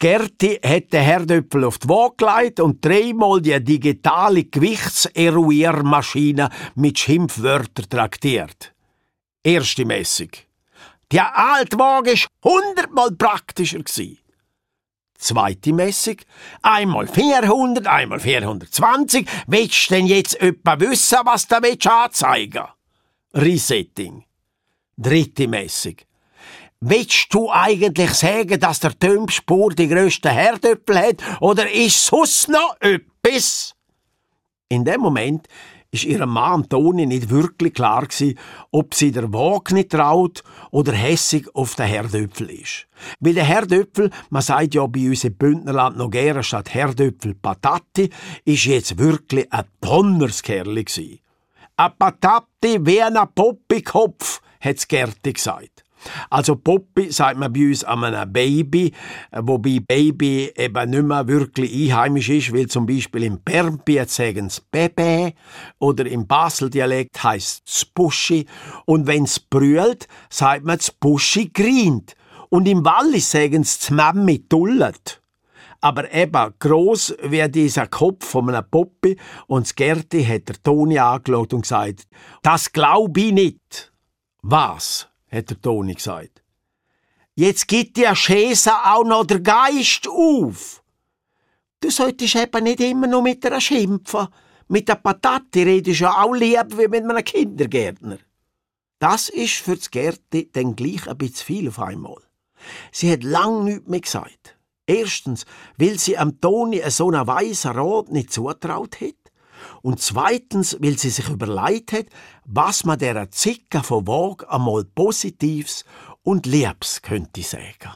Gerti hat den Herdöpfel auf die Waage gelegt und dreimal die digitale Gewichtseruiermaschine mit Schimpfwörtern traktiert. Erste Messung. Die alte Waage war hundertmal praktischer. Zweite Messung. Einmal 400, einmal 420. Willst du denn jetzt etwa wissen, was du anzeigen Resetting. Dritte Messung. Willst du eigentlich sagen, dass der Tömspur die grössten Herdöpfel hat, oder ist sonst noch etwas? In dem Moment ist ihrem Mann Toni nicht wirklich klar gewesen, ob sie der Waage nicht traut oder hässig auf den Herdöpfel ist. Weil der Herdöpfel, man sagt ja bei uns im Bündnerland noch gerne statt Herdöpfel Patati, ist jetzt wirklich ein Donnerskerli gewesen. A Patati wie ein Poppikopf, hat's Gerti gesagt. Also Poppy sagt man bei uns an einem Baby, wobei Baby eben nicht mehr wirklich einheimisch ist, weil zum Beispiel im Permpi sagen sie Bebe oder im Basel-Dialekt heisst es Buschi und wenn es brüllt, sagt man das Buschi grient und im Wallis sagen sie Mami tullet. Aber eben gross wie dieser Kopf von einem Poppy und das Gerti hat der Toni angeschaut und gesagt, das glaub ich nicht. Was? Hat der Toni gesagt. Jetzt gibt der Schäse auch noch der Geist auf. Du solltest eben nicht immer nur mit einer schimpfen. Mit der Patate redest du ja auch lieb wie mit einem Kindergärtner. Das ist für das Gerti dann gleich ein bisschen viel auf einmal. Sie hat lang nichts mehr gesagt. Erstens, weil sie am Toni so einen weißen Rot nicht zutraut hat. Und zweitens, weil sie sich überlegt hat, was man der Zicke von Wog einmal Positives und Liebs könnte sagen.